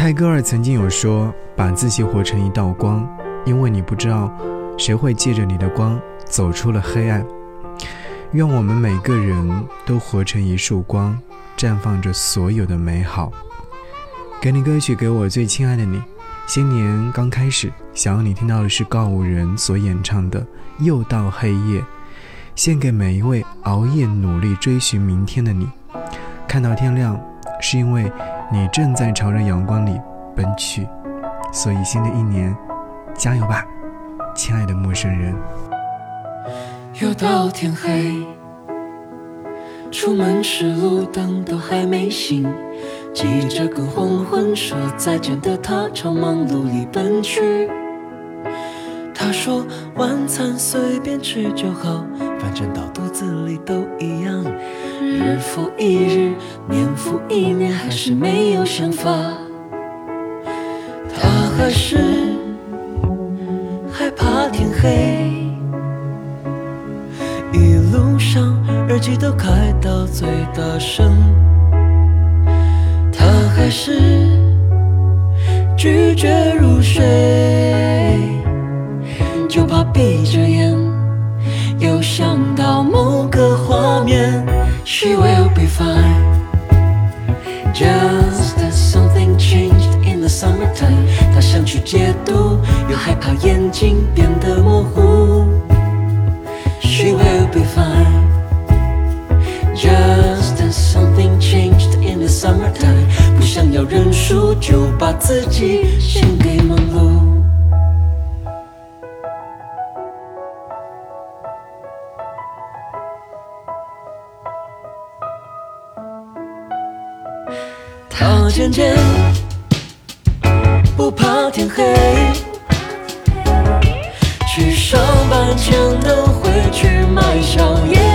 泰戈尔曾经有说：“把自己活成一道光，因为你不知道谁会借着你的光走出了黑暗。”愿我们每个人都活成一束光，绽放着所有的美好。给你歌曲，给我最亲爱的你。新年刚开始，想要你听到的是告五人所演唱的《又到黑夜》，献给每一位熬夜努力追寻明天的你。看到天亮，是因为你正在朝着阳光里奔去。所以新的一年，加油吧，亲爱的陌生人。又到天黑，出门时路灯都还没醒。记着跟黄昏说再见的他，朝忙碌里奔去。他说晚餐随便吃就好，反正到肚子里都一样。日复一日，年复一年，还是没有想法。他还是害怕天黑，一路上耳机都开到最大声。还是拒绝入睡，summertime。她想去解读，又害怕眼睛变得模糊。She will be fine, just as something changed in the summertime。不想要认输，就把自己献给忙碌。他渐渐不怕天黑，去上班前都会去买宵夜。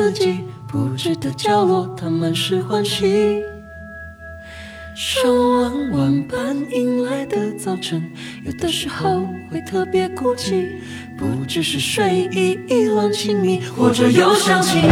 自己不知的角落，它满是欢喜。上完晚班迎来的早晨，有的时候会特别孤寂，不只是睡意意乱情迷，或者又想起你。